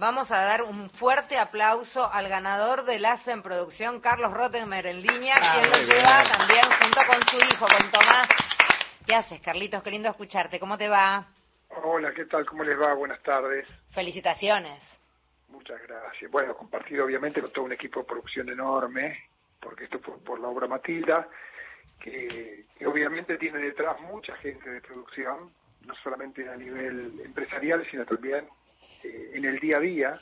vamos a dar un fuerte aplauso al ganador del ACE en producción, Carlos Rottenmer, en línea, Ah, quien lo bien. lleva también junto con su hijo, con Tomás. ¿Qué haces, Carlitos? Qué lindo escucharte. ¿Cómo te va? Hola, ¿qué tal? ¿Cómo les va? Buenas tardes. Felicitaciones. Muchas gracias. Bueno, compartido obviamente con todo un equipo de producción enorme, porque esto fue por la obra Matilda, que, que obviamente tiene detrás mucha gente de producción, no solamente a nivel empresarial, sino también eh, en el día a día.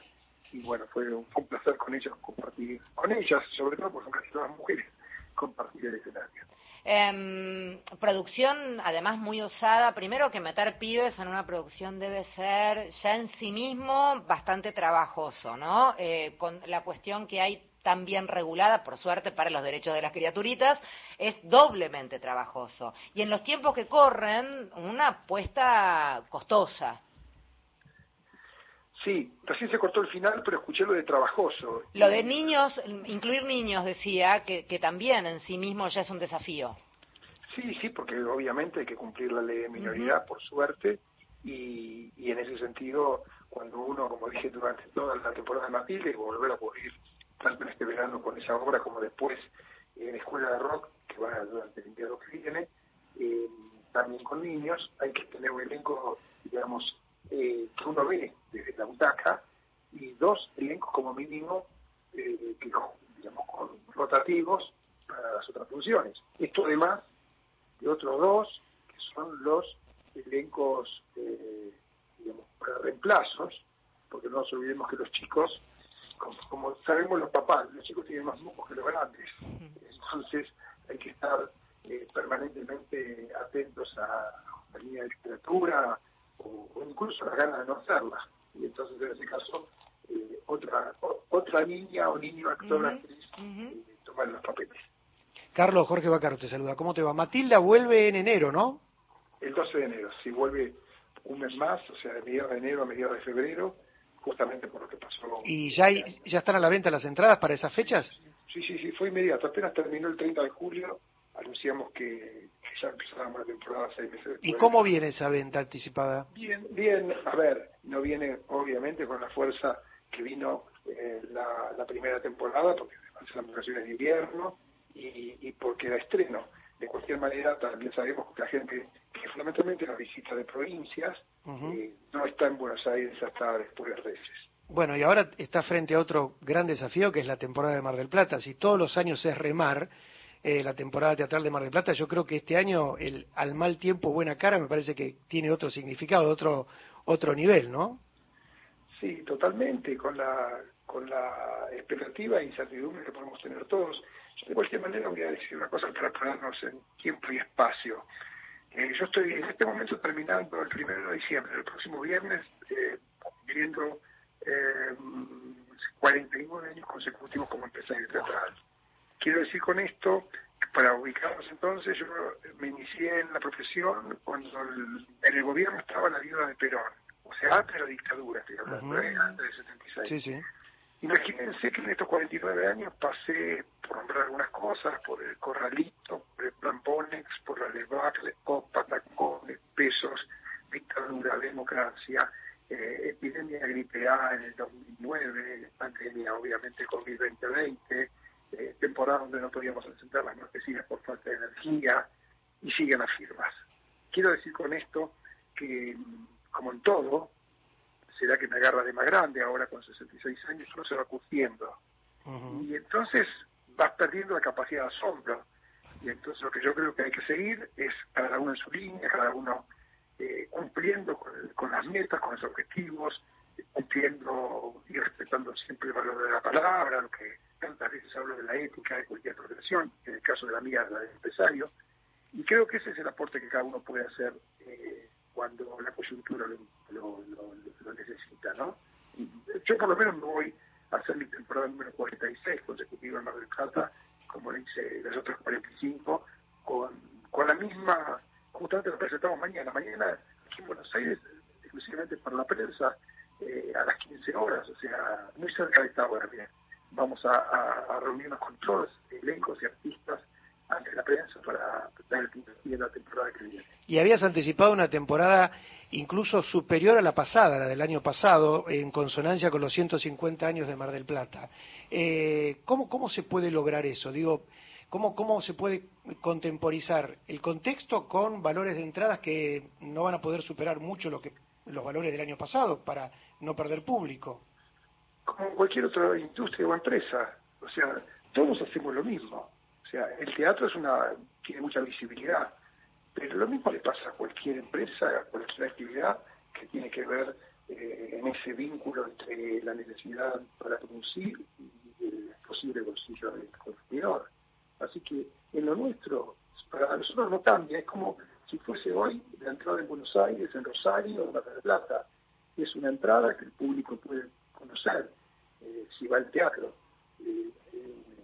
Y bueno, fue un, placer con ellos compartir, con ellas, sobre todo porque son casi todas mujeres, compartir el escenario. Em, producción, además, muy osada. Primero que meter pibes en una producción debe ser ya en sí mismo bastante trabajoso, ¿no? Eh, con la cuestión que hay tan bien regulada, por suerte, para los derechos de las criaturitas, es doblemente trabajoso. Y en los tiempos que corren, una apuesta costosa. Sí, recién se cortó el final, pero escuché lo de trabajoso. Lo de niños, incluir niños, decía, que, que también en sí mismo ya es un desafío. Sí, sí, porque obviamente hay que cumplir la ley de minoridad, por suerte, y, y en ese sentido, cuando uno, como dije durante toda la temporada de Matilde, volver a ocurrir tanto en este verano con esa obra como después en Escuela de Rock, que va durante el invierno que viene, eh, también con niños, hay que tener un elenco, digamos, eh, que uno ve desde la butaca, y dos elencos como mínimo, eh, que, digamos, con rotativos para las otras funciones. Esto además de otros dos, que son los elencos, eh, digamos, para reemplazos, porque no nos olvidemos que los chicos, como, como sabemos los papás, los chicos tienen más mocos que los grandes, entonces hay que estar eh, permanentemente atentos a la línea de literatura o, o incluso a las ganas de no hacerla. Y entonces en ese caso, eh, otra o- otra niña o niño actor, actriz, eh, tomar los papeles. Carlos, Jorge Bacaro te saluda. ¿Cómo te va? Matilda vuelve en enero, ¿no? El 12 de enero, si vuelve un mes más, o sea, de mediados de enero a mediados de febrero, justamente por lo que pasó. ¿Y ya, hay- ya están a la venta las entradas para esas fechas? Sí, sí, sí, fue inmediato. Apenas terminó el 30 de julio, anunciamos que, que ya empezábamos la temporada seis meses después. ¿Y cómo viene esa venta anticipada? Bien, bien. A ver, no viene obviamente con la fuerza que vino eh, la, la primera temporada, porque además eran vacaciones de invierno y, y porque era estreno. De cualquier manera, también sabemos que la gente que fundamentalmente la visita de provincias eh, no está en Buenos Aires hasta después de Reyes. Bueno, y ahora está frente a otro gran desafío que es la temporada de Mar del Plata. Si todos los años es remar, eh, la temporada teatral de Mar del Plata, yo creo que este año el al mal tiempo buena cara me parece que tiene otro significado, otro otro nivel, ¿no? Sí, totalmente, con la, con la expectativa e incertidumbre que podemos tener todos. Yo de cualquier manera voy a decir una cosa para ponernos en tiempo y espacio. Eh, yo estoy en este momento terminando el primero de diciembre, el próximo viernes, eh, viviendo eh, 49 años consecutivos como empresario teatral. Quiero decir con esto, para ubicarnos entonces, yo me inicié en la profesión cuando el- en el gobierno estaba la viuda de Perón. O sea, antes de la dictadura, estoy hablando, Ujú. eh, antes del 76. Sí, sí. Imagínense que en estos 49 años pasé, por nombrar algunas cosas, por el Corralito, por el Plan Bonex, por la Levac, la Copa, Tacones, Pesos, dictadura, democracia, eh, epidemia de gripe A en el 2009, pandemia obviamente COVID-2020, eh, temporada donde no podíamos encender las marquesinas por falta de energía, y siguen las firmas. Quiero decir con esto que, como en todo, será que me agarra de más grande ahora con 66 años, uno se va curtiendo. Y entonces vas perdiendo la capacidad de asombro. Y entonces lo que yo creo que hay que seguir es cada uno en su línea, cada uno eh, cumpliendo con, con las metas, con los objetivos, cumpliendo y respetando siempre el valor de la palabra, lo que tantas veces hablo de la ética de cualquier profesión, en el caso de la mía, la del empresario. Y creo que ese es el aporte que cada uno puede hacer eh, cuando la coyuntura lo, lo- necesita, ¿no? Yo por lo menos me voy a hacer mi temporada número 46 consecutiva en Mar del como le hice las otras 45, con, con la misma, justamente lo presentamos mañana. Mañana aquí en Buenos Aires, exclusivamente para la prensa, eh, a las 15 horas, o sea, muy cerca de esta hora, bien. Vamos a, reunirnos con todos elencos y artistas ante la prensa para dar el la temporada que viene. Y habías anticipado una temporada incluso superior a la pasada, la del año pasado, en consonancia con los 150 años de Mar del Plata. Eh, ¿cómo, ¿Cómo se puede lograr eso? Digo, ¿cómo, ¿cómo se puede contemporizar el contexto con valores de entradas que no van a poder superar mucho lo que, los valores del año pasado para no perder público? Como cualquier otra industria o empresa, o sea, todos hacemos lo mismo. O sea, el teatro es una tiene mucha visibilidad, pero lo mismo le pasa a cualquier empresa, a cualquier actividad que tiene que ver eh, en ese vínculo entre la necesidad para producir y el posible bolsillo del consumidor. Así que en lo nuestro, para nosotros no cambia, es como si fuese hoy la entrada en Buenos Aires, en Rosario, en Mar del Plata. Es una entrada que el público puede conocer eh, si va al teatro, eh,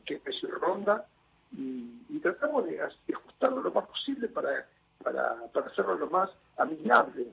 qué precio ronda, y, tratamos de, ajustarlo lo más posible para, para, para hacerlo lo más amigable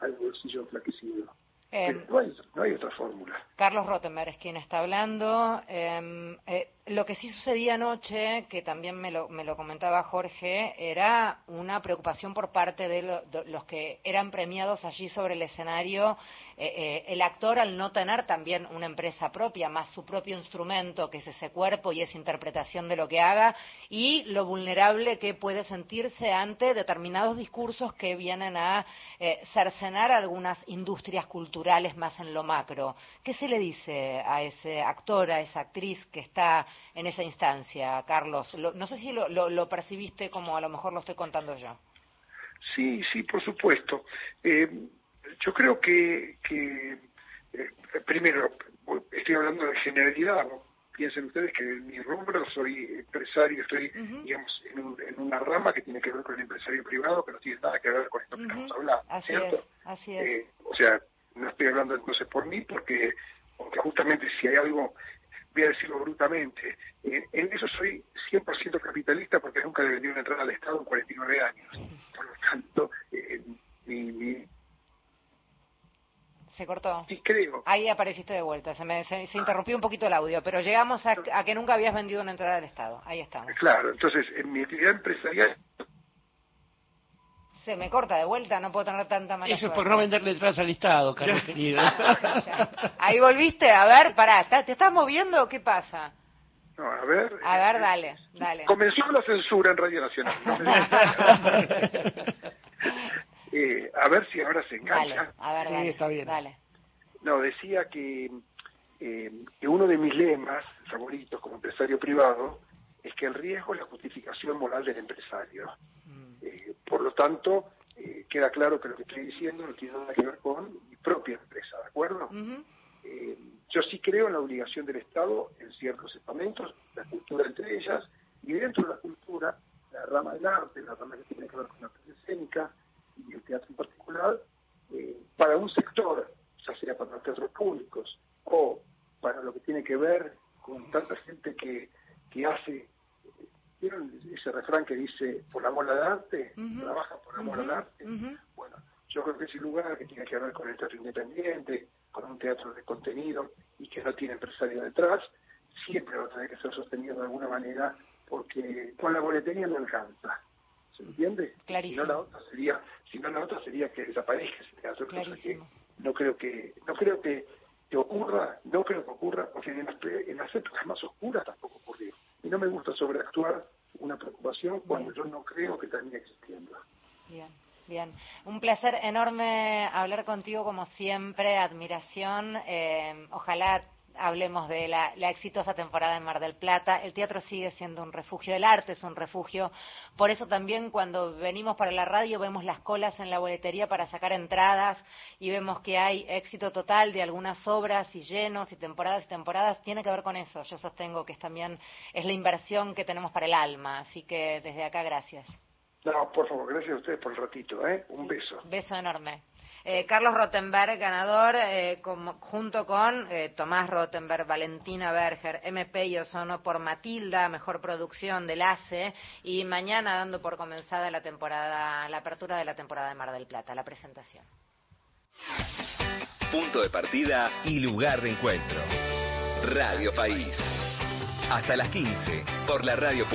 al bolsillo enflaquecido. Em, no, hay, no, hay, otra fórmula. Carlos Rottenberg es quien está hablando. Eh, eh, lo que sí sucedía anoche, que también me lo, me lo comentaba Jorge, era una preocupación por parte de, los que eran premiados allí sobre el escenario. Eh, eh, el actor, al no tener también una empresa propia, más su propio instrumento, que es ese cuerpo y esa interpretación de lo que haga, y lo vulnerable que puede sentirse ante determinados discursos que vienen a eh, cercenar algunas industrias culturales más en lo macro. ¿Qué se le dice a ese actor, a esa actriz que está en esa instancia, Carlos. no sé si lo, lo, percibiste como a lo mejor lo estoy contando yo. Sí, sí, por supuesto. Eh, yo creo que, que eh, primero, estoy hablando de generalidad. Piensen ustedes que en mi rubro soy empresario, estoy, digamos, en, una rama que tiene que ver con el empresario privado, que no tiene nada que ver con esto que estamos hablando. Así ¿cierto? es, así es. Eh, o sea, no estoy hablando entonces por mí, porque, porque justamente si hay algo voy a decirlo brutamente, en eso soy 100% capitalista porque nunca le vendí una entrada al Estado en 49 años. Por lo tanto, eh, mi, Se cortó. Sí, creo. Ahí apareciste de vuelta. Se, me, se, interrumpió un poquito el audio, pero llegamos a, a, que nunca habías vendido una entrada al Estado. Ahí estamos. Claro, entonces, en mi actividad empresarial se me corta de vuelta, no puedo tener tanta mala Eso es por no venderle entradas al Estado, Carlos querido. Ahí volviste, a ver, pará, ¿te estás moviendo o qué pasa? No, a ver. A ver, dale, dale. Comenzó la censura en Radio Nacional. eh, a ver si ahora se engancha. a ver, dale, está bien. Dale. No, decía que, eh, que uno de mis lemas favoritos como empresario privado es que el riesgo es la justificación moral del empresario. Eh, por lo tanto, eh, queda claro que lo que estoy diciendo no tiene nada que ver con mi propia empresa, ¿de acuerdo? Eh, yo sí creo en la obligación del Estado en ciertos estamentos, la cultura entre ellas, y dentro de la cultura, la rama del arte, la rama que tiene que ver con la arte escénica y el teatro en particular, para un sector, ya sea para los teatros públicos o para lo que tiene que ver con tanta gente que, que hace ¿Vieron ese refrán que dice, por amor al arte? ¿Trabaja por amor al arte? Bueno, yo creo que ese lugar que tiene que ver con el teatro independiente, con un teatro de contenido y que no tiene empresario detrás, siempre va a tener que ser sostenido de alguna manera porque con la boletería no alcanza. ¿Se entiende? Clarísimo. Si no la otra sería, si no la otra sería que desaparezca ese teatro, no creo que, no creo que, ocurra, no creo que ocurra, porque en las, en las épocas más oscuras tampoco ocurrió y no me gusta sobreactuar una preocupación cuando yo no creo que termine existiendo. Bien. Bien, un placer enorme hablar contigo como siempre, admiración. Eh, ojalá hablemos de la, exitosa temporada en Mar del Plata. El teatro sigue siendo un refugio, el arte es un refugio. Por eso también cuando venimos para la radio vemos las colas en la boletería para sacar entradas y vemos que hay éxito total de algunas obras y llenos y temporadas y temporadas. Tiene que ver con eso. Yo sostengo que es también es la inversión que tenemos para el alma. Así que desde acá, gracias. No, por favor, gracias a ustedes por el ratito. ¿eh? Un beso. Beso enorme. Eh, Carlos Rottenberg, ganador, eh, junto con eh, Tomás Rottenberg, Valentina Berger, MP y Ozono por Matilda, mejor producción del ACE, y mañana dando por comenzada la temporada, la apertura de la temporada de Mar del Plata, la presentación. Punto de partida y lugar de encuentro. Radio País. Hasta las 15 por la radio.